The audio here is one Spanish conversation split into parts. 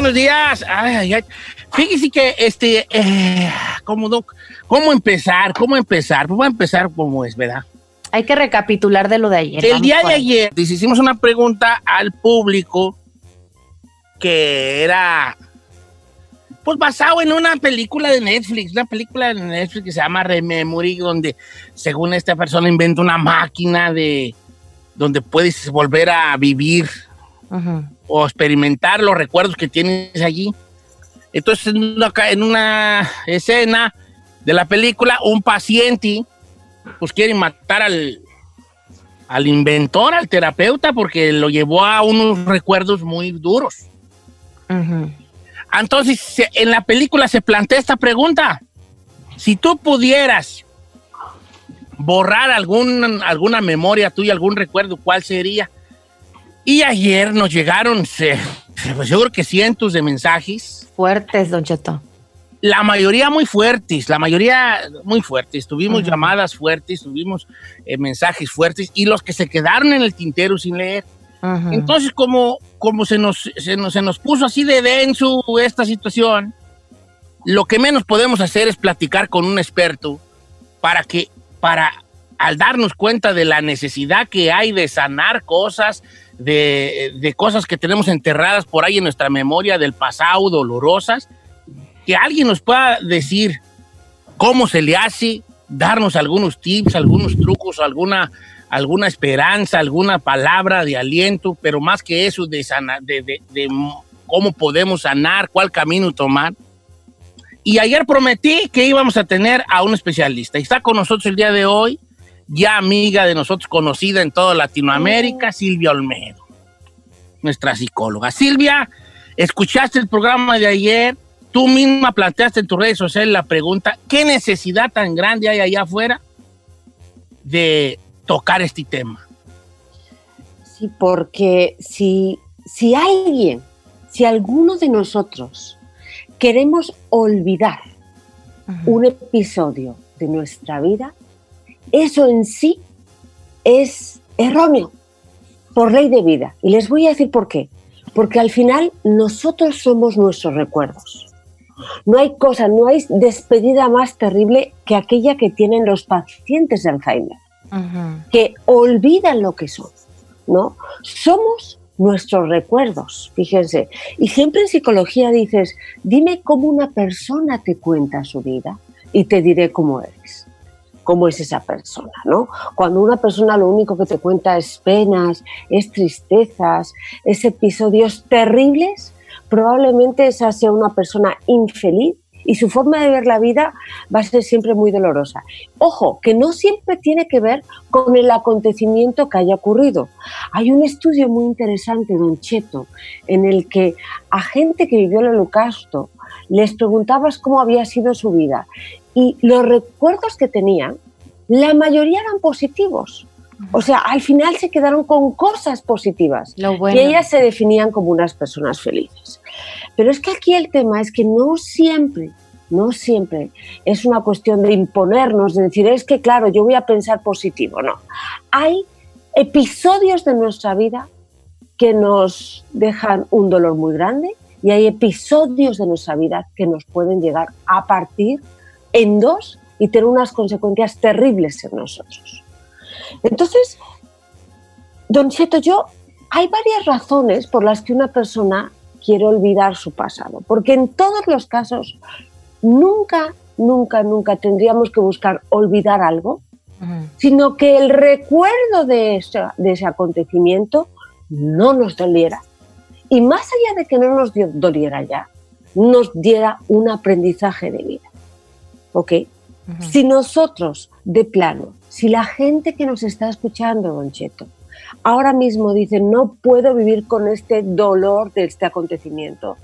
Buenos días. Ay, ay. Fíjese que, este, eh, ¿cómo, no- ¿cómo empezar? ¿Cómo empezar? Pues voy a empezar como es, ¿verdad? Hay que recapitular de lo de ayer. El día de ayer les hicimos una pregunta al público que era, pues basado en una película de Netflix, una película de Netflix que se llama Rememory, donde según esta persona inventa una máquina de, donde puedes volver a vivir O experimentar los recuerdos que tienes allí. Entonces, en una, en una escena de la película, un paciente, pues quiere matar al, al inventor, al terapeuta, porque lo llevó a unos recuerdos muy duros. Entonces, en la película se plantea esta pregunta. Si tú pudieras borrar algún, alguna memoria tuya, algún recuerdo, ¿cuál sería? Y ayer nos llegaron, se- pues yo creo que cientos de mensajes, Fuertes, Don Cheto. la mayoría muy fuertes, la mayoría muy fuertes. Tuvimos Ujú. llamadas fuertes, tuvimos eh, mensajes fuertes y los que se quedaron en el tintero sin leer. Ujú. Entonces, como, como se, nos, se, nos, se nos puso así de denso esta situación, lo que menos podemos hacer es platicar con un experto para que, para, al darnos cuenta de la necesidad que hay de sanar cosas, de, cosas que tenemos enterradas por ahí en nuestra memoria del pasado, dolorosas, que alguien nos pueda decir cómo se le hace, darnos algunos tips, algunos trucos, alguna, alguna esperanza, alguna palabra de aliento, pero más que eso, de cómo podemos sanar, cuál camino tomar. Y ayer prometí que íbamos a tener a un especialista. Y está con nosotros el día de hoy, ya amiga de nosotros, conocida en toda Latinoamérica, Silvia Olmedo, nuestra psicóloga. Silvia, escuchaste el programa de ayer, tú misma planteaste en tus redes sociales la pregunta, ¿qué necesidad tan grande hay allá afuera de tocar este tema? Sí, porque si, si alguien, si alguno de nosotros queremos olvidar un episodio de nuestra vida, eso en sí es erróneo por ley de vida. Y les voy a decir por qué. Porque al final nosotros somos nuestros recuerdos. No hay cosa, no hay despedida más terrible que aquella que tienen los pacientes de Alzheimer que olvidan lo que son, ¿no? Somos nuestros recuerdos, fíjense. Y siempre en psicología dices, dime cómo una persona te cuenta su vida y te diré cómo eres, cómo es esa persona, ¿no? Cuando una persona lo único que te cuenta es penas, es tristezas, es episodios terribles, probablemente esa sea una persona infeliz y su forma de ver la vida va a ser siempre muy dolorosa. Ojo, que no siempre tiene que ver con el acontecimiento que haya ocurrido. Hay un estudio muy interesante, Don Cheto, en el que a gente que vivió el holocausto les preguntabas cómo había sido su vida y los recuerdos que tenían, la mayoría eran positivos. O sea, al final se quedaron con cosas positivas Lo bueno. y ellas se definían como unas personas felices. Pero es que aquí el tema es que no siempre, no siempre es una cuestión de imponernos, de decir, es que claro, yo voy a pensar positivo, no. Hay episodios de nuestra vida que nos dejan un dolor muy grande y hay episodios de nuestra vida que nos pueden llegar a partir en dos y tener unas consecuencias terribles en nosotros. Entonces, Don Cheto, yo hay varias razones por las que una persona quiere olvidar su pasado, porque en todos los casos nunca, nunca, nunca tendríamos que buscar olvidar algo, sino que el recuerdo de ese, de ese acontecimiento no nos doliera y más allá de que no nos doliera ya, nos diera un aprendizaje de vida. ¿Ok? Si nosotros, de plano, si la gente que nos está escuchando, Don Cheto, ahora mismo dice, no puedo vivir con este dolor de este acontecimiento,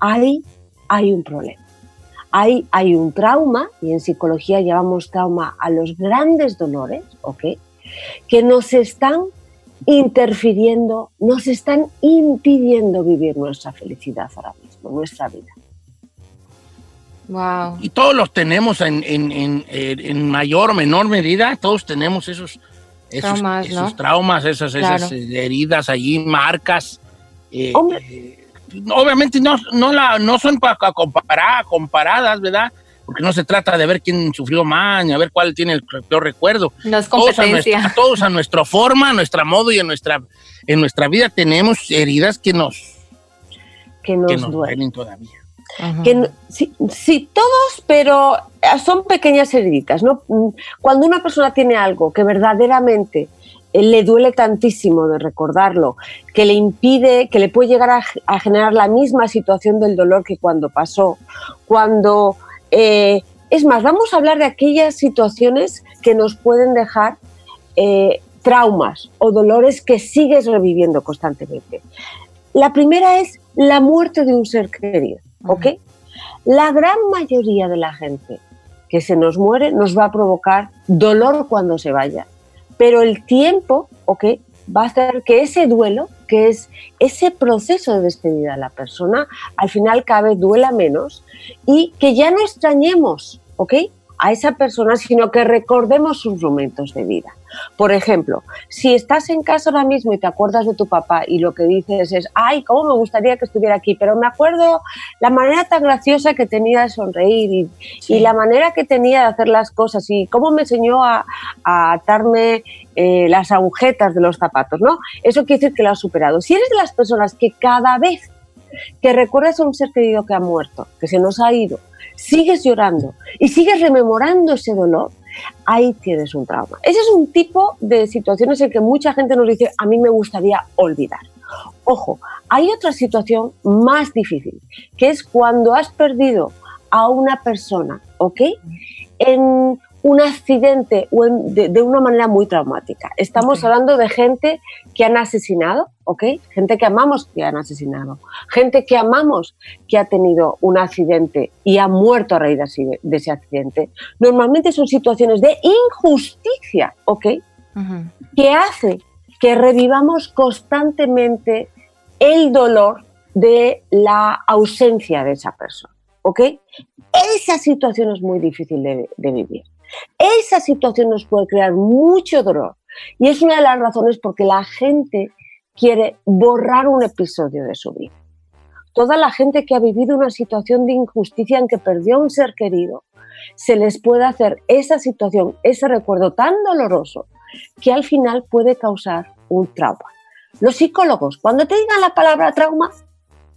ahí hay un problema. Ahí hay un trauma, y en psicología llamamos trauma a los grandes dolores, ¿ok? Que nos están interfiriendo, nos están impidiendo vivir nuestra felicidad ahora mismo, nuestra vida. Wow. Y todos los tenemos en, en- en- en- mayor o menor medida, todos tenemos esos, esos Traumas, esos ¿no? traumas, esas, esas Claro. eh, heridas allí, marcas. eh, eh, obviamente no, no, la, no son para comparar, comparadas, ¿verdad? Porque no se trata de ver quién sufrió más, ni a ver cuál tiene el peor recuerdo. No es Todos a, competencia. nuestra, todos a nuestra forma, a nuestra modo y en nuestra, en nuestra vida tenemos heridas que nos, Que nos, que nos duelen. duelen todavía. Ujú. que sí, todos, pero eh, son pequeñas heridas, ¿no? Mm, Cuando una persona tiene algo que verdaderamente eh, le duele tantísimo de recordarlo, que le impide, que le puede llegar a, a generar la misma situación del dolor que cuando pasó, cuando... eh, es más, vamos a hablar de aquellas situaciones que nos pueden dejar eh, traumas o dolores que sigues reviviendo constantemente. La primera es la muerte de un ser querido, ¿ok? La gran mayoría de la gente que se nos muere nos va a provocar dolor cuando se vaya, pero el tiempo, ¿ok? Va a hacer que ese duelo, que es ese proceso de despedida de la persona, al final cada vez duela menos y que ya no extrañemos, ¿ok? A esa persona, sino que recordemos sus momentos de vida. Por ejemplo, si estás en casa ahora mismo y te acuerdas de tu papá y lo que dices es, ay, cómo me gustaría que estuviera aquí, pero me acuerdo la manera tan graciosa que tenía de sonreír y, Sí. y la manera que tenía de hacer las cosas y cómo me enseñó a, a atarme eh, las agujetas de los zapatos, ¿no? Eso quiere decir que lo has superado. Si eres de las personas que cada vez que recuerdas a un ser querido que ha muerto, que se nos ha ido, sigues llorando y sigues rememorando ese dolor, ahí tienes un trauma. Ese es un tipo de situaciones en que mucha gente nos dice, a mí me gustaría olvidar. Ojo, hay otra situación más difícil, que es cuando has perdido a una persona, ¿ok? Un accidente de, una manera muy traumática. Estamos hablando de gente que han asesinado, ¿ok? Gente que amamos que han asesinado. Gente que amamos que ha tenido un accidente y ha muerto a raíz de ese- de ese accidente. Normalmente son situaciones de injusticia, ¿ok? Que hace que revivamos constantemente el dolor de la ausencia de esa persona. ¿Ok? Esa situación es muy difícil de, de vivir. Esa situación nos puede crear mucho dolor. Y es una de las razones porque la gente quiere borrar un episodio de su vida. Toda la gente que ha vivido una situación de injusticia en que perdió a un ser querido, se les puede hacer esa situación, ese recuerdo tan doloroso, que al final puede causar un trauma. Los psicólogos, cuando te digan la palabra trauma,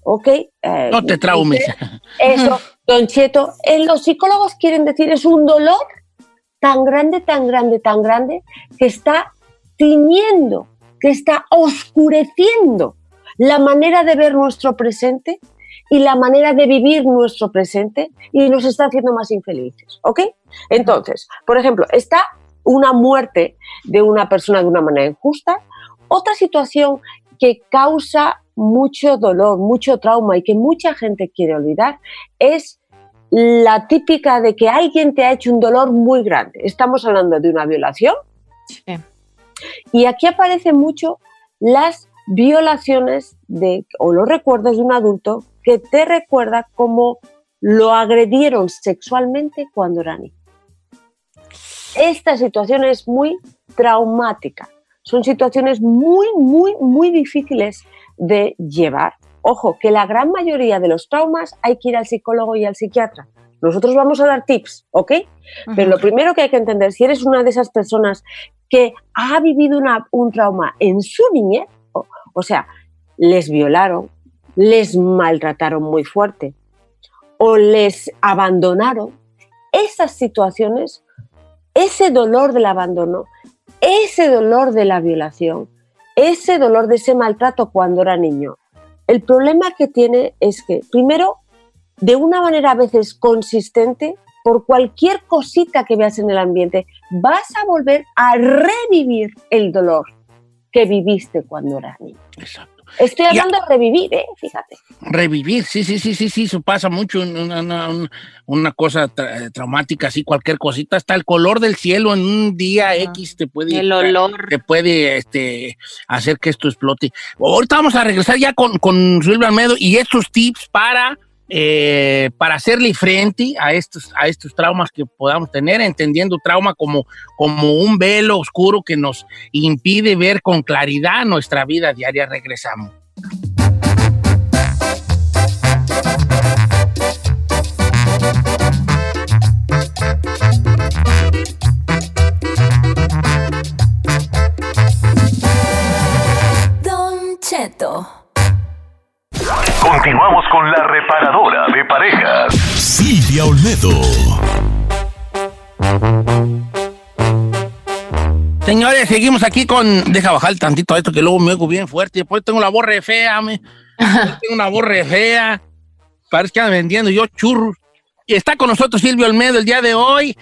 ok. eh, No te traumes. Eso, Don Cheto, eh, los psicólogos quieren decir es un dolor tan grande, tan grande, tan grande, que está tiñendo, que está oscureciendo la manera de ver nuestro presente y la manera de vivir nuestro presente y nos está haciendo más infelices, ¿ok? Entonces, por ejemplo, está una muerte de una persona de una manera injusta, otra situación que causa mucho dolor, mucho trauma y que mucha gente quiere olvidar es la típica de que alguien te ha hecho un dolor muy grande. Estamos hablando de una violación Sí. y aquí aparecen mucho las violaciones de, o los recuerdos de un adulto que te recuerda cómo lo agredieron sexualmente cuando era niño. Esta situación es muy traumática. Son situaciones muy, muy, muy difíciles de llevar. Ojo, que la gran mayoría de los traumas hay que ir al psicólogo y al psiquiatra. Nosotros vamos a dar tips, ¿ok? Pero lo primero que hay que entender, si eres una de esas personas que ha vivido una- un trauma en su niñez, o, o sea, les violaron, les maltrataron muy fuerte o les abandonaron, esas situaciones, ese dolor del abandono, ese dolor de la violación, ese dolor de ese maltrato cuando era niño, el problema que tiene es que, primero, de una manera a veces consistente, por cualquier cosita que veas en el ambiente, vas a volver a revivir el dolor que viviste cuando eras niño. Exacto. Estoy hablando de revivir, ¿eh? Fíjate. Revivir, sí, sí, sí, sí, sí, eso pasa mucho, una, una- una- una cosa tra- traumática, así, cualquier cosita, hasta el color del cielo en un día. X te puede... El olor. te puede este, hacer que esto explote. Ahorita vamos a regresar ya con, con Silvia Almedo y estos tips para, eh, para hacerle frente a estos, a estos traumas que podamos tener, entendiendo trauma como, como un velo oscuro que nos impide ver con claridad nuestra vida diaria. Regresamos. Continuamos con la reparadora de parejas. Silvia Olmedo. Señores, seguimos aquí con. Deja bajar tantito esto que luego me oigo bien fuerte. Después tengo la voz re fea, me. Tengo una voz re fea. Parece que anda vendiendo yo churros. Y está con nosotros Silvio Olmedo el día de hoy.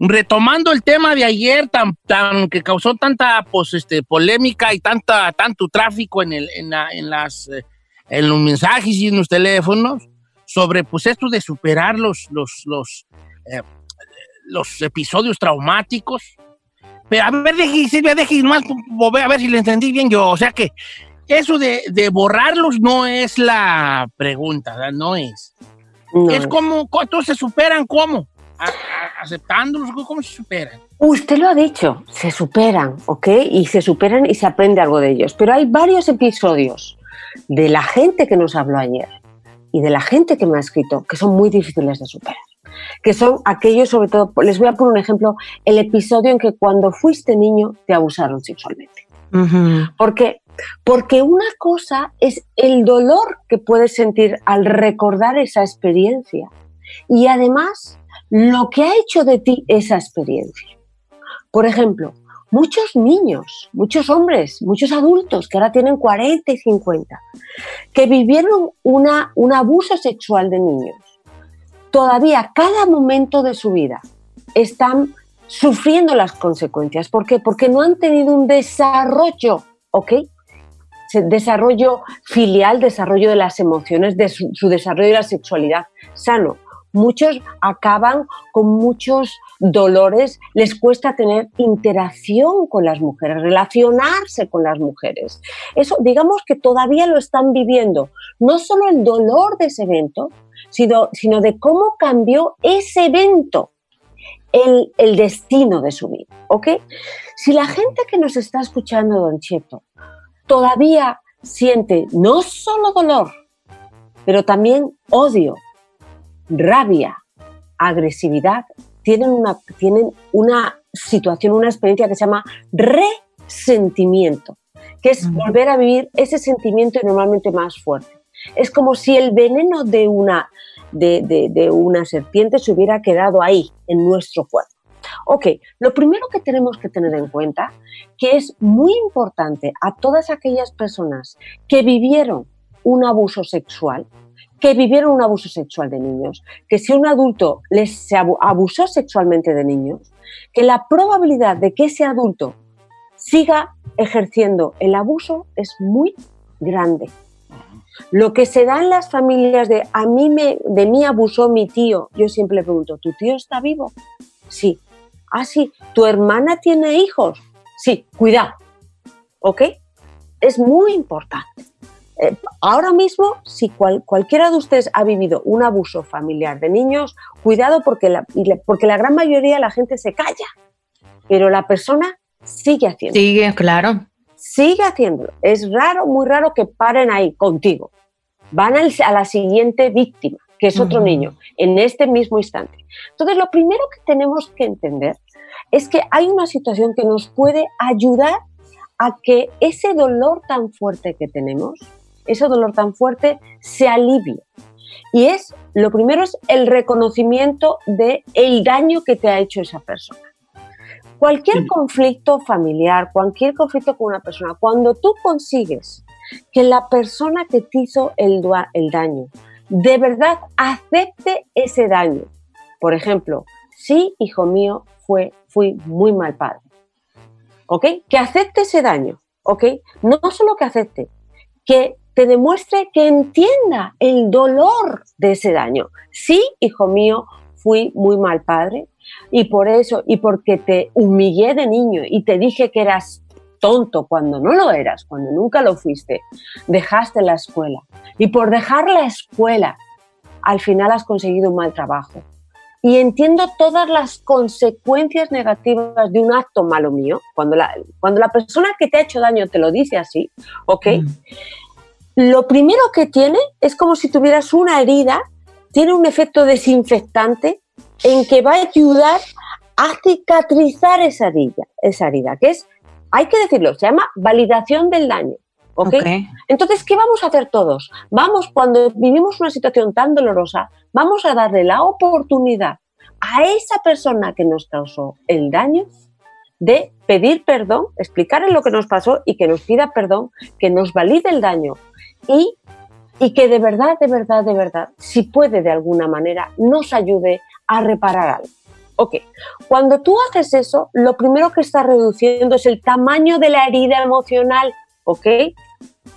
Retomando el tema de ayer, tan, tan, que causó tanta pues, este, polémica y tanta, tanto tráfico en, el, en, la- en las, eh, en los mensajes y en los teléfonos, sobre pues, esto de superar los, los, los, eh, los episodios traumáticos. Pero a ver, deje, Silvia, deje más, a ver si le entendí bien yo. O sea que eso de, de borrarlos no es la pregunta, ¿verdad? no es. No. Es como, co- entonces se superan cómo? A- a- aceptándolos, ¿cómo se superan? Usted lo ha dicho, se superan, ¿ok? Y se superan y se aprende algo de ellos. Pero hay varios episodios de la gente que nos habló ayer y de la gente que me ha escrito que son muy difíciles de superar. Que son aquellos, sobre todo, les voy a poner un ejemplo, el episodio en que cuando fuiste niño te abusaron sexualmente. Ujú. ¿Por qué? Porque una cosa es el dolor que puedes sentir al recordar esa experiencia y además lo que ha hecho de ti esa experiencia. Por ejemplo, muchos niños, muchos hombres, muchos adultos que ahora tienen 40 y 50, que vivieron una, un abuso sexual de niños, todavía cada momento de su vida están sufriendo las consecuencias. ¿Por qué? Porque no han tenido un desarrollo, ¿ok? Desarrollo filial, desarrollo de las emociones, de su desarrollo de la sexualidad sano. Muchos acaban con muchos dolores, les cuesta tener interacción con las mujeres, relacionarse con las mujeres. Eso, digamos que todavía lo están viviendo. No solo el dolor de ese evento, sino, sino de cómo cambió ese evento el, el destino de su vida. ¿ok? Si la gente que nos está escuchando, Don Cheto, todavía siente no solo dolor, pero también odio, rabia, agresividad, tienen una, tienen una situación, una experiencia que se llama resentimiento, que es volver a vivir ese sentimiento normalmente más fuerte. Es como si el veneno de una, de, de- de una serpiente se hubiera quedado ahí, en nuestro cuerpo. Ok, lo primero que tenemos que tener en cuenta, que es muy importante a todas aquellas personas que vivieron un abuso sexual, que vivieron un abuso sexual de niños, que si un adulto les abusó sexualmente de niños, que la probabilidad de que ese adulto siga ejerciendo el abuso es muy grande. Lo que se da en las familias de a mí me, de mí abusó mi tío, yo siempre le pregunto, ¿tu tío está vivo? Sí. Ah, sí. ¿Tu hermana tiene hijos? Sí, cuidado. ¿Ok? Es muy importante. Eh, ahora mismo, si cual- cualquiera de ustedes ha vivido un abuso familiar de niños, cuidado porque la, porque la gran mayoría de la gente se calla, pero la persona sigue haciendo Sigue, claro. sigue haciéndolo. Es raro, muy raro que paren ahí contigo. Van al- a la siguiente víctima, que es otro Ujú. niño, en este mismo instante. Entonces, lo primero que tenemos que entender es que hay una situación que nos puede ayudar a que ese dolor tan fuerte que tenemos, ese dolor tan fuerte, se alivie. Y es, lo primero es el reconocimiento de el daño que te ha hecho esa persona. Cualquier conflicto familiar, cualquier conflicto con una persona, cuando tú consigues que la persona que te hizo el, el daño de verdad acepte ese daño. Por ejemplo, sí, hijo mío, fue, fui muy mal padre. ¿Ok? Que acepte ese daño. ¿Ok? No solo que acepte, que te demuestre que entienda el dolor de ese daño. Sí, hijo mío, fui muy mal padre y por eso, y porque te humillé de niño y te dije que eras tonto cuando no lo eras, cuando nunca lo fuiste, dejaste la escuela. Y por dejar la escuela, al final has conseguido un mal trabajo. Y entiendo todas las consecuencias negativas de un acto malo mío. Cuando la, cuando la persona que te ha hecho daño te lo dice así, ¿ok? Lo primero que tiene es como si tuvieras una herida, tiene un efecto desinfectante en que va a ayudar a cicatrizar esa herida, esa herida, que es, hay que decirlo, se llama validación del daño. ¿ok? Ok. Entonces, ¿qué vamos a hacer todos? Vamos, cuando vivimos una situación tan dolorosa, vamos a darle la oportunidad a esa persona que nos causó el daño de pedir perdón, explicarle lo que nos pasó y que nos pida perdón, que nos valide el daño y, que de verdad, de verdad, de verdad, si puede de alguna manera, nos ayude a reparar algo. Ok, cuando tú haces eso, lo primero que estás reduciendo es el tamaño de la herida emocional, ¿ok?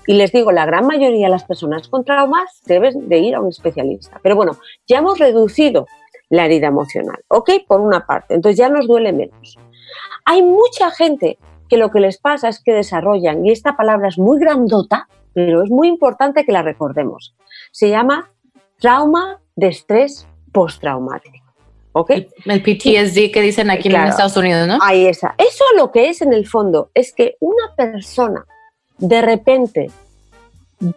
Y les digo, la gran mayoría de las personas con traumas deben de ir a un especialista. Pero bueno, ya hemos reducido la herida emocional, ¿ok? Por una parte, entonces ya nos duele menos. Hay mucha gente que lo que les pasa es que desarrollan, y esta palabra es muy grandota, pero es muy importante que la recordemos. Se llama trauma de estrés postraumático. ¿Ok? El, el PTSD que dicen aquí Claro. en Estados Unidos, ¿no? Ahí está. Eso lo que es en el fondo es que una persona de repente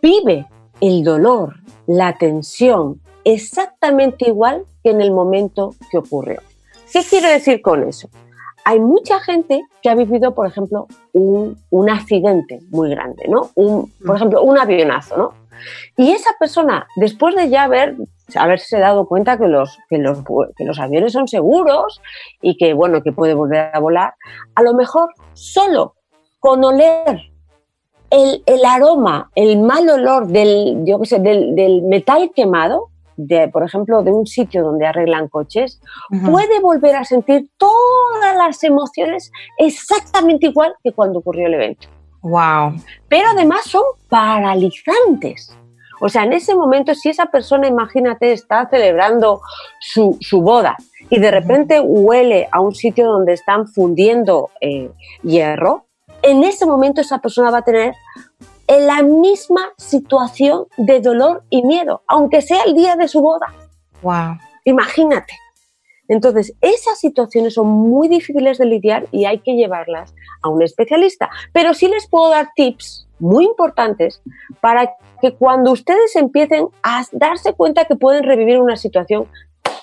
vive el dolor, la tensión, exactamente igual que en el momento que ocurrió. ¿Qué quiero decir con eso? Hay mucha gente que ha vivido, por ejemplo, un, un accidente muy grande, ¿no? Un, por ejemplo, un avionazo, ¿no? Y esa persona, después de ya haber, haberse dado cuenta que los, que, los, que los aviones son seguros y que, bueno, que puede volver a volar, a lo mejor solo con oler el, el aroma, el mal olor del, yo qué sé, del, del metal quemado, de, por ejemplo, de un sitio donde arreglan coches, puede volver a sentir todas las emociones exactamente igual que cuando ocurrió el evento Wow. pero además son paralizantes. O sea, en ese momento, si esa persona, imagínate, está celebrando su, su boda y de repente huele a un sitio donde están fundiendo eh, hierro, en ese momento esa persona va a tener en la misma situación de dolor y miedo, aunque sea el día de su boda. Wow. Imagínate. Entonces, esas situaciones son muy difíciles de lidiar y hay que llevarlas a un especialista. Pero sí les puedo dar tips muy importantes para que cuando ustedes empiecen a darse cuenta que pueden revivir una situación,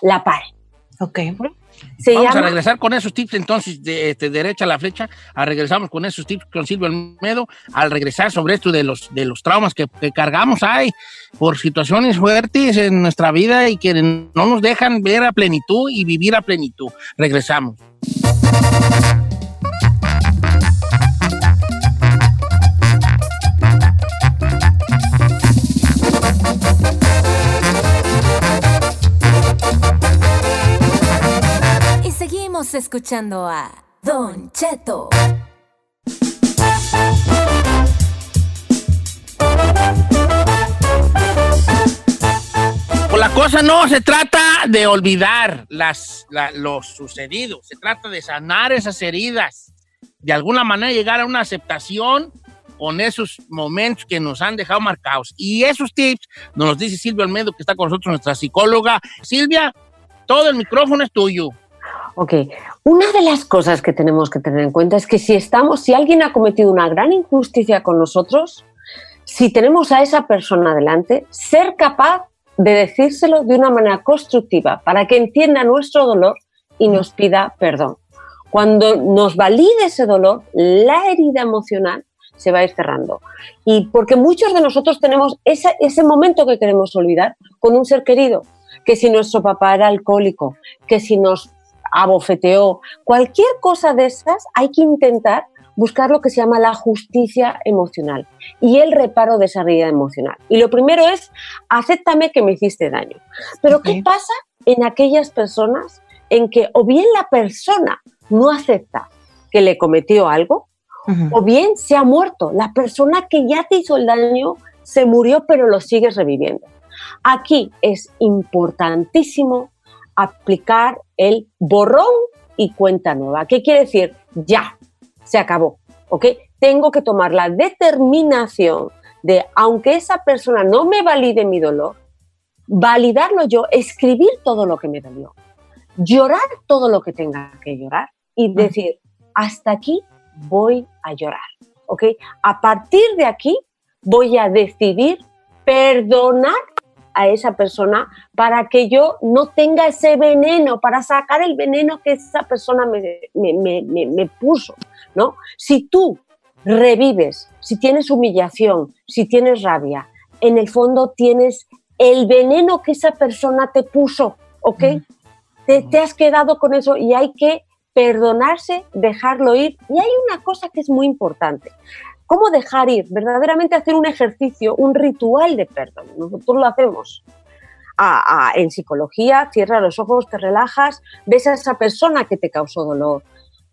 la paren. Ok. Se Vamos a llama regresar con esos tips entonces de, este, derecha a la flecha. A regresamos con esos tips con Silvio Almedo. Al regresar sobre esto de los, de los traumas que, que cargamos hay por situaciones fuertes en nuestra vida y que no nos dejan ver a plenitud y vivir a plenitud. Regresamos. Seguimos escuchando a Don Cheto. Pues la cosa no se trata de olvidar las, la- lo sucedido, se trata de sanar esas heridas, de alguna manera llegar a una aceptación con esos momentos que nos han dejado marcados. Y esos tips nos los dice Silvia Almedo, que está con nosotros, nuestra psicóloga. Silvia, todo el micrófono es tuyo. Ok, una de las cosas que tenemos que tener en cuenta es que si estamos, si alguien ha cometido una gran injusticia con nosotros, si tenemos a esa persona delante, ser capaz de decírselo de una manera constructiva para que entienda nuestro dolor y nos pida perdón. Cuando nos valide ese dolor, la herida emocional se va a ir cerrando. Y porque muchos de nosotros tenemos ese, ese momento que queremos olvidar con un ser querido, que si nuestro papá era alcohólico, que si nos abofeteó, cualquier cosa de esas hay que intentar buscar lo que se llama la justicia emocional y el reparo de esa herida emocional. Y lo primero es, acéptame que me hiciste daño. Pero ¿qué pasa en aquellas personas en que o bien la persona no acepta que le cometió algo, o bien se ha muerto. La persona que ya te hizo el daño se murió, pero lo sigues reviviendo. Aquí es importantísimo aplicar el borrón y cuenta nueva. ¿Qué quiere decir? Ya, se acabó. ¿Ok? Tengo que tomar la determinación de, aunque esa persona no me valide mi dolor, validarlo yo, escribir todo lo que me dolió, llorar todo lo que tenga que llorar y decir, hasta aquí voy a llorar. ¿Ok? A partir de aquí voy a decidir perdonar a esa persona para que yo no tenga ese veneno, para sacar el veneno que esa persona me, me- me- me- puso, ¿no? Si tú revives, si tienes humillación, si tienes rabia, en el fondo tienes el veneno que esa persona te puso, ¿ok? Te, te has quedado con eso y hay que perdonarse, dejarlo ir. Y hay una cosa que es muy importante. ¿Cómo dejar ir? Verdaderamente hacer un ejercicio, un ritual de perdón. Nosotros lo hacemos. En psicología, cierras los ojos, te relajas, ves a esa persona que te causó dolor,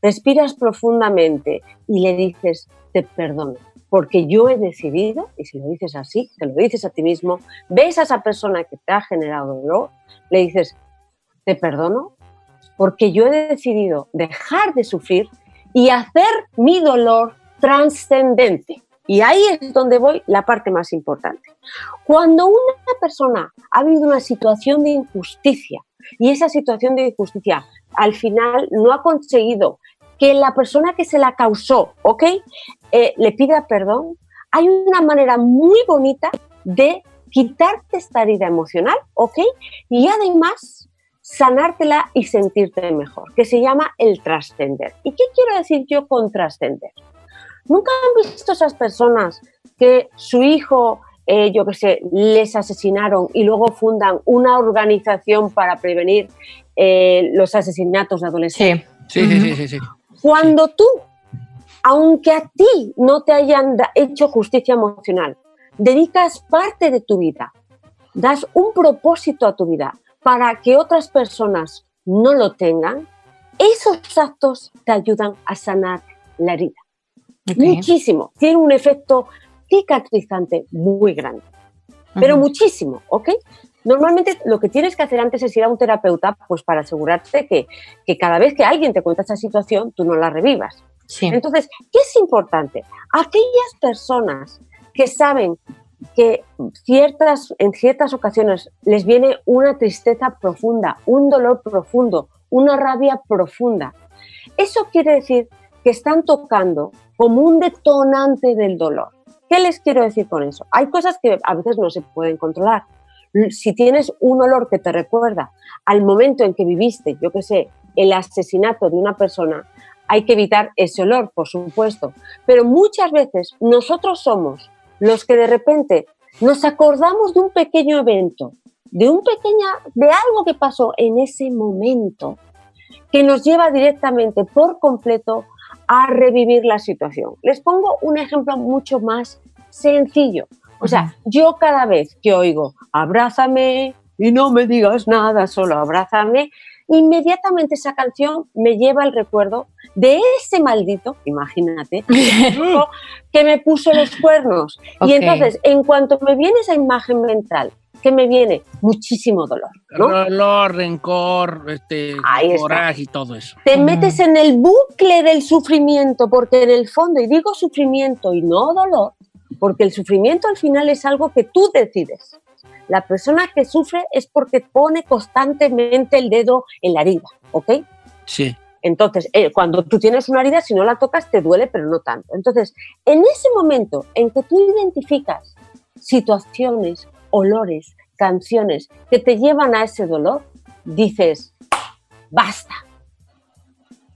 respiras profundamente y le dices, te perdono, porque yo he decidido, y si lo dices así, te lo dices a ti mismo, ves a esa persona que te ha generado dolor, le dices, te perdono, porque yo he decidido dejar de sufrir y hacer mi dolor trascendente. Y ahí es donde voy la parte más importante. Cuando una persona ha vivido una situación de injusticia y esa situación de injusticia al final no ha conseguido que la persona que se la causó, ¿ok? Eh, le pida perdón, hay una manera muy bonita de quitarte esta herida emocional, ¿ok? Y además sanártela y sentirte mejor, que se llama el trascender. ¿Y qué quiero decir yo con trascender? ¿Nunca han visto esas personas que su hijo, eh, yo qué sé, les asesinaron y luego fundan una organización para prevenir eh, los asesinatos de adolescentes? Sí. Sí, sí, sí, sí. Cuando tú, aunque a ti no te hayan hecho justicia emocional, dedicas parte de tu vida, das un propósito a tu vida para que otras personas no lo tengan, esos actos te ayudan a sanar la herida. Muchísimo. Tiene un efecto cicatrizante muy grande pero muchísimo, ¿ok? Normalmente lo que tienes que hacer antes es ir a un terapeuta, pues para asegurarte que, que cada vez que alguien te cuenta esa situación, tú no la revivas. Sí. Entonces, ¿qué es importante? Aquellas personas que saben que ciertas, en ciertas ocasiones les viene una tristeza profunda, un dolor profundo, una rabia profunda. Eso quiere decir que están tocando como un detonante del dolor. ¿Qué les quiero decir con eso? Hay cosas que a veces no se pueden controlar. Si tienes un olor que te recuerda al momento en que viviste, yo qué sé, el asesinato de una persona, hay que evitar ese olor, por supuesto. Pero muchas veces nosotros somos los que de repente nos acordamos de un pequeño evento, de un pequeña, de algo que pasó en ese momento, que nos lleva directamente por completo a revivir la situación. Les pongo un ejemplo mucho más sencillo. O sea, yo cada vez que oigo abrázame y no me digas nada, solo abrázame, inmediatamente esa canción me lleva el recuerdo de ese maldito, imagínate, que me puso los cuernos. Y entonces, en cuanto me viene esa imagen mental, que me viene muchísimo dolor, ¿no? Dolor, rencor, este, coraje y todo eso. te Ujú. metes en el bucle del sufrimiento, porque en el fondo, y digo sufrimiento y no dolor, porque el sufrimiento al final es algo que tú decides. La persona que sufre es porque pone constantemente el dedo en la herida, ¿ok? Sí. Entonces, eh, cuando tú tienes una herida, si no la tocas, te duele, pero no tanto. Entonces, en ese momento en que tú identificas situaciones, olores, canciones que te llevan a ese dolor, dices, basta.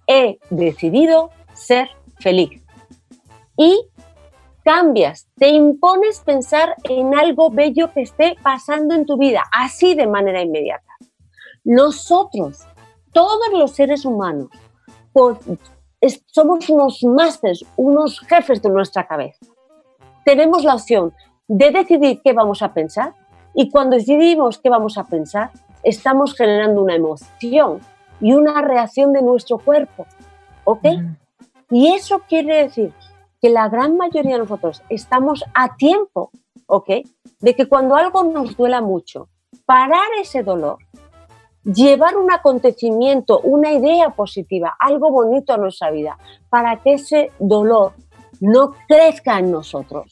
He decidido ser feliz. Y cambias, te impones pensar en algo bello que esté pasando en tu vida, así de manera inmediata. Nosotros, todos los seres humanos, somos unos másters, unos jefes de nuestra cabeza. Tenemos la opción de decidir qué vamos a pensar y cuando decidimos qué vamos a pensar, estamos generando una emoción y una reacción de nuestro cuerpo. ¿Ok? Y eso quiere decir que la gran mayoría de nosotros estamos a tiempo, ¿ok? De que cuando algo nos duela mucho, parar ese dolor, llevar un acontecimiento, una idea positiva, algo bonito a nuestra vida, para que ese dolor no crezca en nosotros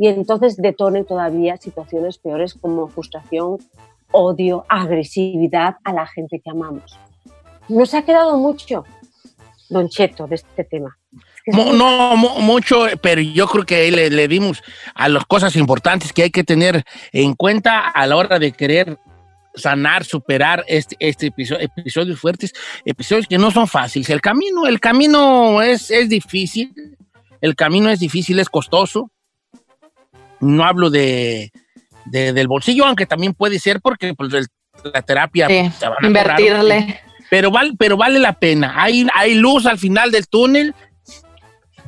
y entonces detone todavía situaciones peores como frustración, odio, agresividad a la gente que amamos. Nos ha quedado mucho, Don Cheto, de este tema. No mu- mucho, pero yo creo que le, le dimos a las cosas importantes que hay que tener en cuenta a la hora de querer sanar, superar este, este episodio, episodios fuertes, episodios que no son fáciles. El camino, el camino es, es difícil, el camino es difícil, es costoso. No hablo de, de- del bolsillo, aunque también puede ser porque pues, el- la terapia Sí, te van a cobrar. invertirle. Pero vale, pero vale la pena. Hay, hay luz al final del túnel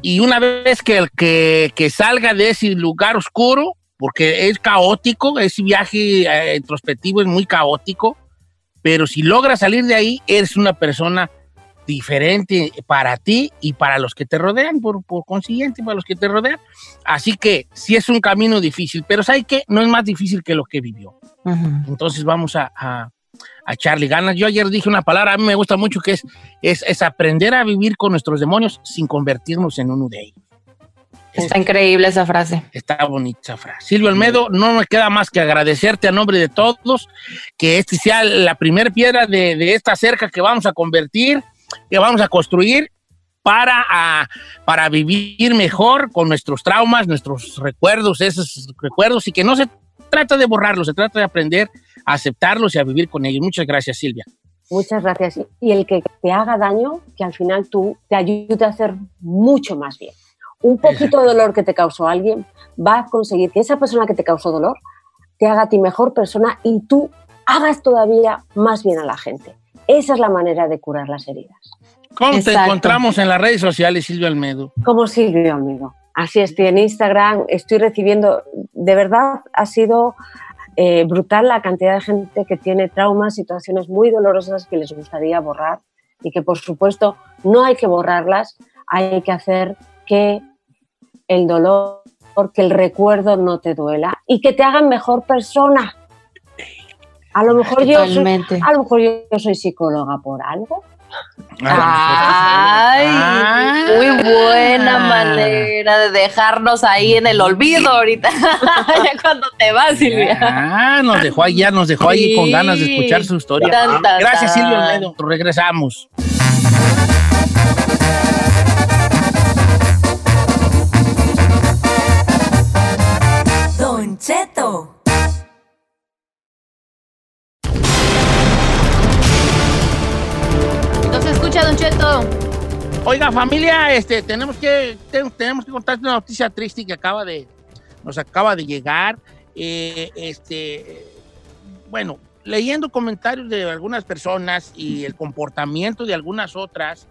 y una vez que, que, que salga de ese lugar oscuro, porque es caótico, ese viaje eh, introspectivo es muy caótico, pero si logras salir de ahí, eres una persona diferente para ti y para los que te rodean, por, por consiguiente, para los que te rodean. Así que sí es un camino difícil, pero ¿sabes qué? No es más difícil que lo que vivió. Ujú. Entonces vamos a, a, a echarle ganas. Yo ayer dije una palabra, a mí me gusta mucho, que es, es, es aprender a vivir con nuestros demonios sin convertirnos en uno de ellos. Está increíble esa frase. Está bonita esa frase. Silvio Almedo, no me queda más que agradecerte a nombre de todos, que este sea la primera piedra de, de esta cerca que vamos a convertir, que vamos a construir para, a- para vivir mejor con nuestros traumas, nuestros recuerdos, esos recuerdos, y que no se trata de borrarlos, se trata de aprender a aceptarlos y a vivir con ellos. Muchas gracias, Silvia. Muchas gracias. Y el que te haga daño, que al final tú te ayude a hacer mucho más bien. Un poquito de dolor que te causó alguien va a conseguir que esa persona que te causó dolor te haga a ti mejor persona y tú hagas todavía más bien a la gente. Esa es la manera de curar las heridas. ¿Cómo te Exacto. encontramos en las redes sociales, Silvio Almedo? Como Silvio, amigo. Así estoy en Instagram, estoy recibiendo, de verdad ha sido eh, brutal la cantidad de gente que tiene traumas, situaciones muy dolorosas que les gustaría borrar y que por supuesto no hay que borrarlas, hay que hacer que el dolor, que el recuerdo no te duela y que te hagan mejor persona. A lo mejor yo soy, a lo mejor yo soy psicóloga por algo. Ay, Ah. muy buena manera de dejarnos ahí en el olvido ahorita. ya cuando te vas, Silvia. Ah, nos dejó ahí, ya nos dejó ahí con ganas de escuchar su historia. Tan, tan, Gracias, Almedo. Regresamos. Escucha, Don Cheto. Oiga, familia, este, tenemos que, te- tenemos que contarte una noticia triste que acaba de, nos acaba de llegar. Eh, este, bueno, leyendo comentarios de algunas personas y el comportamiento de algunas otras,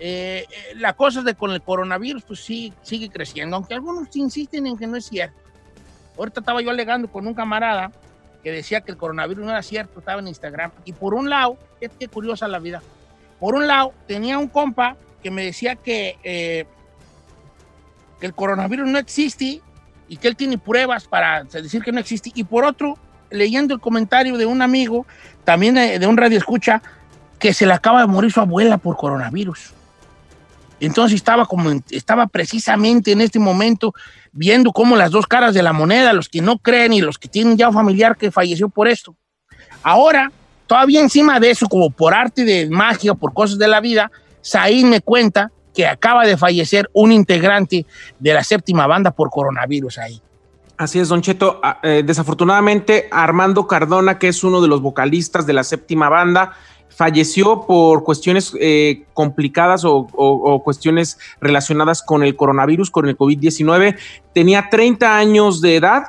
eh, eh, la cosa de con el coronavirus, pues sí, sigue creciendo, aunque algunos insisten en que no es cierto. Ahorita estaba yo alegando con un camarada que decía que el coronavirus no era cierto, estaba en Instagram. Y por un lado, qué, qué curiosa la vida. Por un lado, tenía un compa que me decía que, eh, que el coronavirus no existe y que él tiene pruebas para decir que no existe. Y por otro, leyendo el comentario de un amigo, también de, de un radio escucha, que se le acaba de morir su abuela por coronavirus. Entonces estaba como estaba precisamente en este momento viendo cómo las dos caras de la moneda, los que no creen y los que tienen ya un familiar que falleció por esto. Ahora, todavía encima de eso, como por arte de magia por cosas de la vida, Saín me cuenta que acaba de fallecer un integrante de la séptima banda por coronavirus ahí. Así es, Don Cheto. Ah, eh, desafortunadamente, Armando Cardona, que es uno de los vocalistas de la séptima banda, falleció por cuestiones eh, complicadas o cuestiones relacionadas con el coronavirus, con el COVID-19. Tenía 30 años de edad.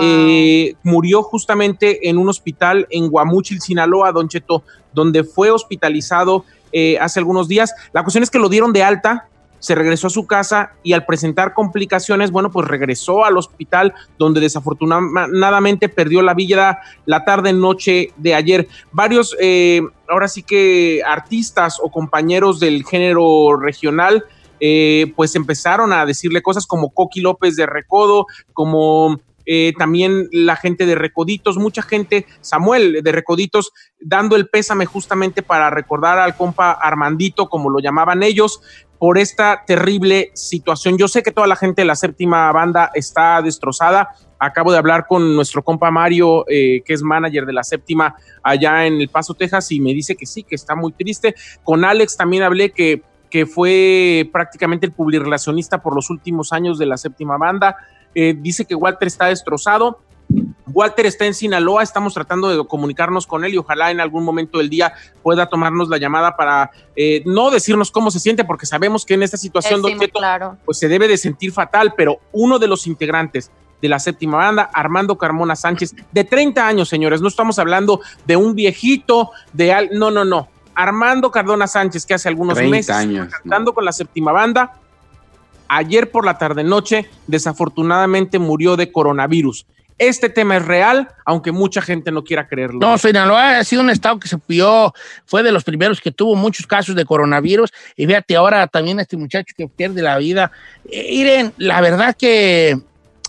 Eh, murió justamente en un hospital en Guamúchil, Sinaloa, Don Cheto, donde fue hospitalizado eh, hace algunos días. La cuestión es que lo dieron de alta, se regresó a su casa y al presentar complicaciones, bueno, pues regresó al hospital donde desafortunadamente perdió la vida la tarde noche de ayer. Varios, eh, ahora sí que artistas o compañeros del género regional, eh, pues empezaron a decirle cosas como Coqui López de Recodo, como eh, también la gente de Recoditos, mucha gente, Samuel de Recoditos, dando el pésame justamente para recordar al compa Armandito, como lo llamaban ellos, por esta terrible situación. Yo sé que toda la gente de la séptima banda está destrozada. Acabo de hablar con nuestro compa Mario, eh, que es manager de la séptima allá en El Paso, Texas, y me dice que sí, que está muy triste. Con Alex también hablé que, que fue prácticamente el publirelacionista por los últimos años de la séptima banda. Eh, dice que Walter está destrozado. Walter está en Sinaloa, estamos tratando de comunicarnos con él y ojalá en algún momento del día pueda tomarnos la llamada para eh, no decirnos cómo se siente, porque sabemos que en esta situación pues se debe de sentir fatal, pero uno de los integrantes de la séptima banda, Armando Carmona Sánchez, de 30 años, señores, no estamos hablando de un viejito, de al, no, no, no, Armando Cardona Sánchez, que hace algunos meses años, cantando con la séptima banda, ayer por la tarde-noche, desafortunadamente murió de coronavirus. Este tema es real, aunque mucha gente no quiera creerlo. No, Sinaloa ha sido un estado que se pidió, fue de los primeros que tuvo muchos casos de coronavirus. Y fíjate, ahora también este muchacho que pierde la vida. Eh, Iren, la verdad que,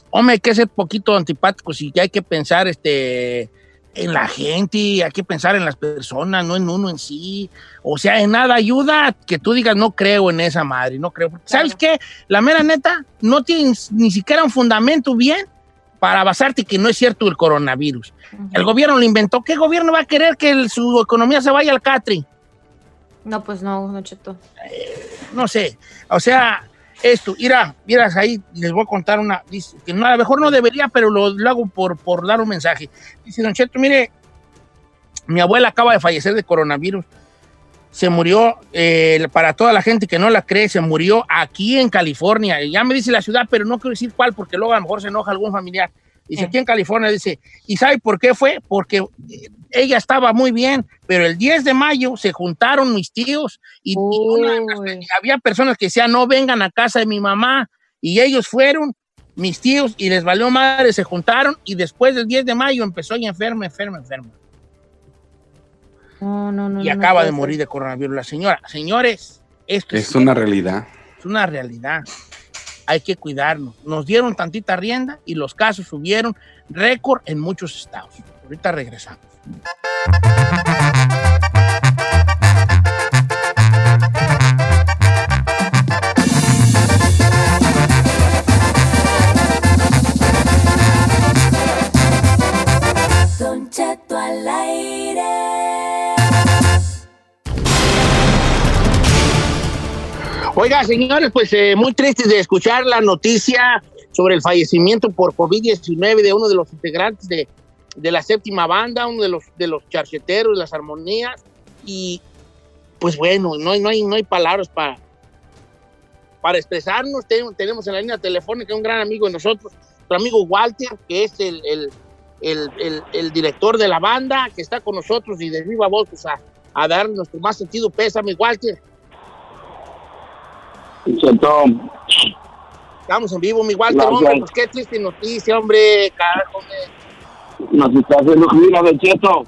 hombre, hay que ser poquito antipático y que hay que pensar este, en la gente, hay que pensar en las personas, no en uno en sí. O sea, en nada ayuda que tú digas, no creo en esa madre, no creo. ¿Sabes qué? La mera neta, no tienes ni siquiera un fundamento bien para basarte que no es cierto el coronavirus. El gobierno lo inventó. ¿Qué gobierno va a querer que su economía se vaya al catri? No, pues no, no, Cheto. Eh, no sé. O sea, esto, mira, miras ahí, les voy a contar una, dice, que no, a lo mejor no debería, pero lo, hago por, por dar un mensaje. Dice, Don Cheto, mire, mi abuela acaba de fallecer de coronavirus. Se murió, eh, para toda la gente que no la cree, se murió aquí en California. Ya me dice la ciudad, pero no quiero decir cuál, porque luego a lo mejor se enoja algún familiar. Dice, aquí en California, dice, ¿y sabe por qué fue? Porque eh, ella estaba muy bien, pero el 10 de mayo se juntaron mis tíos y, había personas que decían, no vengan a casa de mi mamá, y ellos fueron, mis tíos, y les valió madre, se juntaron, y después del 10 de mayo empezó ella enferma, enferma, enferma. No, no, no. Y acaba de morir de coronavirus la señora. Señores, esto es, es una realidad. Es una realidad hay que cuidarnos. Nos dieron tantita rienda y los casos subieron récord en muchos estados. Ahorita regresamos. Oiga, señores, pues eh, muy tristes de escuchar la noticia sobre el fallecimiento por COVID-19 de uno de los integrantes de, la séptima banda, uno de los, de los charcheteros, las armonías. Y pues bueno, no no hay, no hay palabras para, para expresarnos. tenemos en la línea telefónica un gran amigo de nosotros, nuestro amigo Walter, que es el, el, director de la banda, que está con nosotros y de viva voz pues, a, a dar nuestro más sentido pésame, Walter. Estamos en vivo, mi Walter, hombre, pues qué triste noticia, hombre, carajo, Nos está haciendo de Cheto.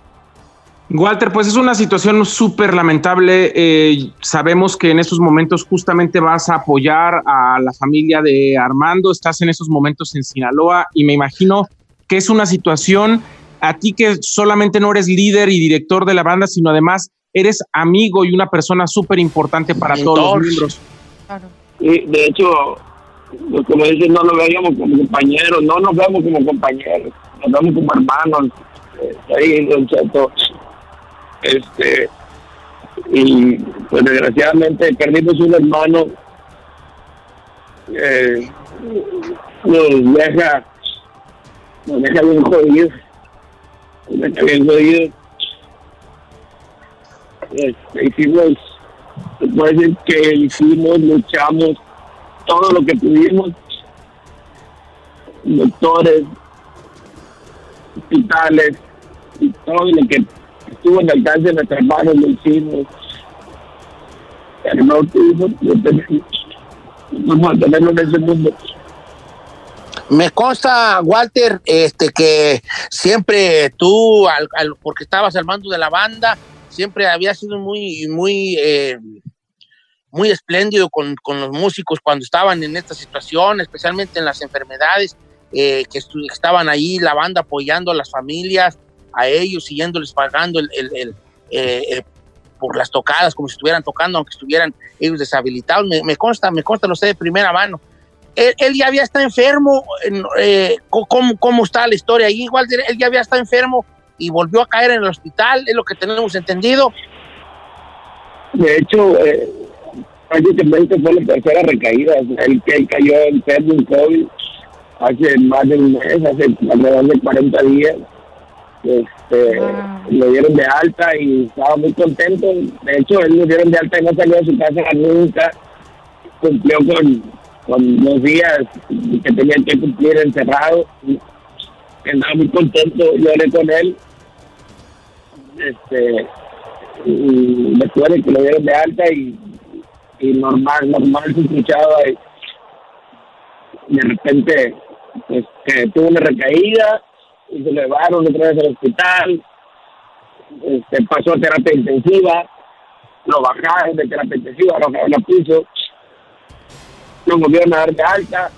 Walter, pues es una situación súper lamentable. Eh, sabemos que en estos momentos justamente vas a apoyar a la familia de Armando, estás en estos momentos en Sinaloa y me imagino que es una situación a ti que solamente no eres líder y director de la banda, sino además eres amigo y una persona súper importante para todos los miembros. Y de hecho, pues, como dicen, no nos veíamos como compañeros, no nos vemos como compañeros, nos vemos como hermanos. Eh, ahí. Este, y pues desgraciadamente perdimos un hermano. Eh, nos deja, nos deja bien jodidos, nos deja bien jodidos. Este, hicimos se puede decir que hicimos, luchamos todo lo que pudimos, doctores, hospitales, y todo lo que estuvo en el alcance de nuestras manos lo hicimos. pero no tuvimos, vamos a tenerlo en ese mundo. Me consta, Walter, este, que siempre tú, al- al- porque estabas al mando de la banda, siempre había sido muy, muy, eh, muy espléndido con, con los músicos cuando estaban en esta situación, especialmente en las enfermedades, eh, que estaban ahí la banda apoyando a las familias, a ellos, siguiéndoles pagando el, el- el, eh, eh, por las tocadas, como si estuvieran tocando, aunque estuvieran ellos deshabilitados. Me, me consta, me consta, lo sé de primera mano él, él ya había estado enfermo. en- eh, ¿cómo, ¿Cómo está la historia ahí? Igual él ya había estado enfermo y volvió a caer en el hospital, es lo que tenemos entendido. De hecho, eh, prácticamente fue la tercera recaída. Él, él cayó enfermo en COVID hace más de un mes, hace alrededor de 40 días. Este, Lo dieron de alta y estaba muy contento. De hecho, él lo dieron de alta y no salió de su casa nunca. Cumplió con, con los días que tenía que cumplir encerrado. Estaba muy contento. Hablé con él. Este, y después de que lo dieron de alta y, y normal, normal se escuchaba y de repente pues, que tuvo una recaída y se llevaron otra vez al hospital, este, pasó a terapia intensiva, lo bajaron de terapia intensiva, lo bajaron a piso, lo volvieron a dar de alta,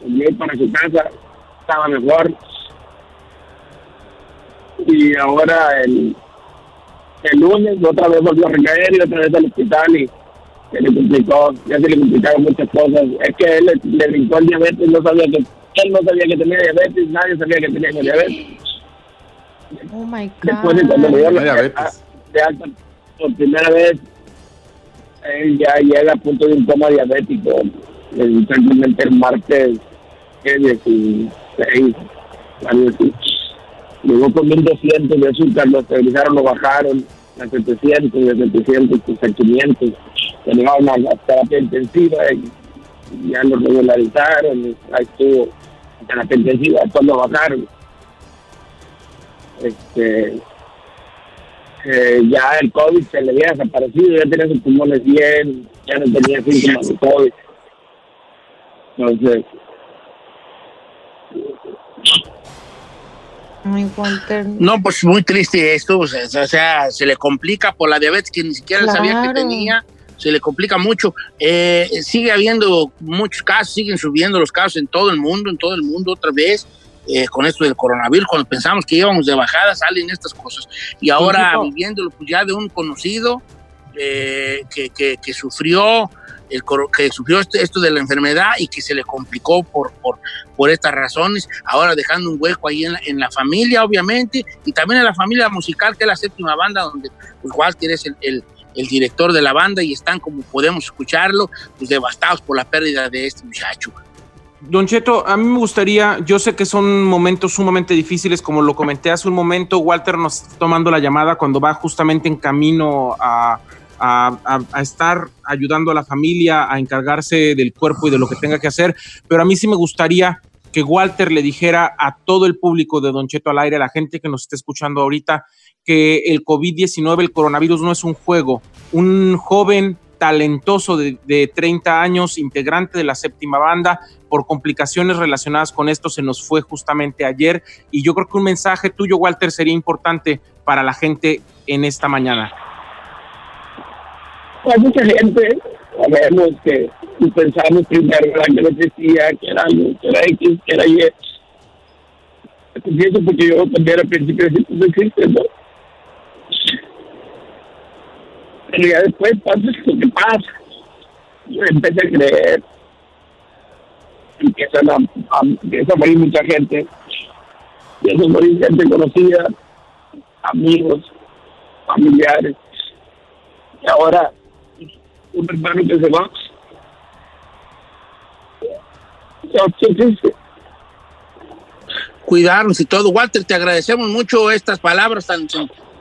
volvió para su casa, estaba mejor. Y ahora el el lunes otra vez volvió a recaer y otra vez al hospital y se le complicó, ya se le complicaron muchas cosas. Es que él le, le brincó el diabetes, no sabía que, él no sabía que tenía diabetes, nadie sabía que tenía diabetes. Oh my Después de cuando le dio God. la Diabetes. de alta por primera vez, él ya llega a punto de un coma diabético, exactamente el martes ¿qué? 16, algo así. Llegó con 1200 de azúcar, lo estabilizaron, lo bajaron a 700, de 700 pues, a 500. Se llevaron a la terapia intensiva y ya lo regularizaron, y ahí estuvo en terapia intensiva, después lo bajaron. Este, eh, ya el COVID se le había desaparecido, ya tenía sus pulmones bien, ya no tenía síntomas de COVID. Entonces, Ay, Walter. No, pues muy triste esto, o sea, o sea, se le complica por la diabetes que ni siquiera sabía que tenía, se le complica mucho. Eh, sigue habiendo muchos casos, siguen subiendo los casos en todo el mundo, en todo el mundo otra vez. eh, con esto del coronavirus, cuando pensamos que íbamos de bajada, salen estas cosas. Y ahora Chico. viviéndolo pues ya de un conocido eh, que, que- que sufrió el que sufrió este- esto de la enfermedad y que se le complicó por, por, por estas razones, ahora dejando un hueco ahí en la, en la familia, obviamente, y también en la familia musical, que es la séptima banda, donde pues, Walter es el, el- el director de la banda y están, como podemos escucharlo, pues devastados por la pérdida de este muchacho. Don Cheto, a mí me gustaría, yo sé que son momentos sumamente difíciles, como lo comenté hace un momento, Walter nos está tomando la llamada cuando va justamente en camino a, a- a- a estar ayudando a la familia, a encargarse del cuerpo y de lo que tenga que hacer, pero a mí sí me gustaría que Walter le dijera a todo el público de Don Cheto al aire, a la gente que nos está escuchando ahorita, que el COVID-19, el coronavirus no es un juego. Un joven talentoso de, de 30 años, integrante de la séptima banda, por complicaciones relacionadas con esto se nos fue justamente ayer y yo creo que un mensaje tuyo, Walter, sería importante para la gente en esta mañana. hay mucha gente, sabemos que y pensamos primero que no existía, que era que era X, que era Y. Pienso porque yo también al principio decía, pues no existe, ¿no? Pero ya después pasa lo que pasa. Yo empecé a creer. Empiezan a, a, empieza a morir mucha gente. Empieza a morir gente conocida, amigos, familiares. Y ahora, un hermano que se va. ¿qué cuidarnos y todo. Walter, te agradecemos mucho estas palabras tan,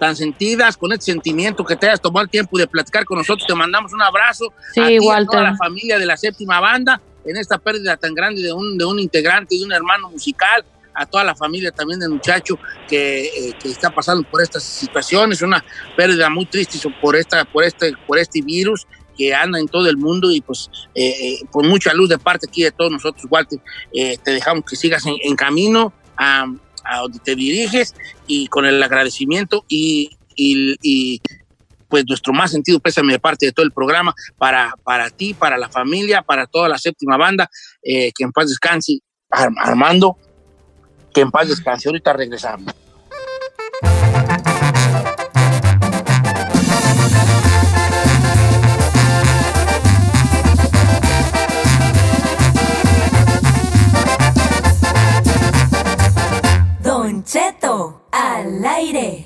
tan sentidas, con este sentimiento que te hayas tomado el tiempo de platicar con nosotros. Te mandamos un abrazo Sí, a ti a toda la familia de la séptima banda en esta pérdida tan grande de un, de un integrante, de un hermano musical, a toda la familia también del muchacho que, eh, que está pasando por estas situaciones, una pérdida muy triste por, esta, por, este, por este virus que anda en todo el mundo y pues, eh, eh, pues mucha luz de parte aquí de todos nosotros, Walter. Eh, te dejamos que sigas en, en camino a, a donde te diriges y con el agradecimiento y, y- pues nuestro más sentido pésame de parte de todo el programa para, para ti, para la familia, para toda la séptima banda, eh, que en paz descanse Ar- Armando, que en paz descanse. Ahorita regresamos. Cheto al aire.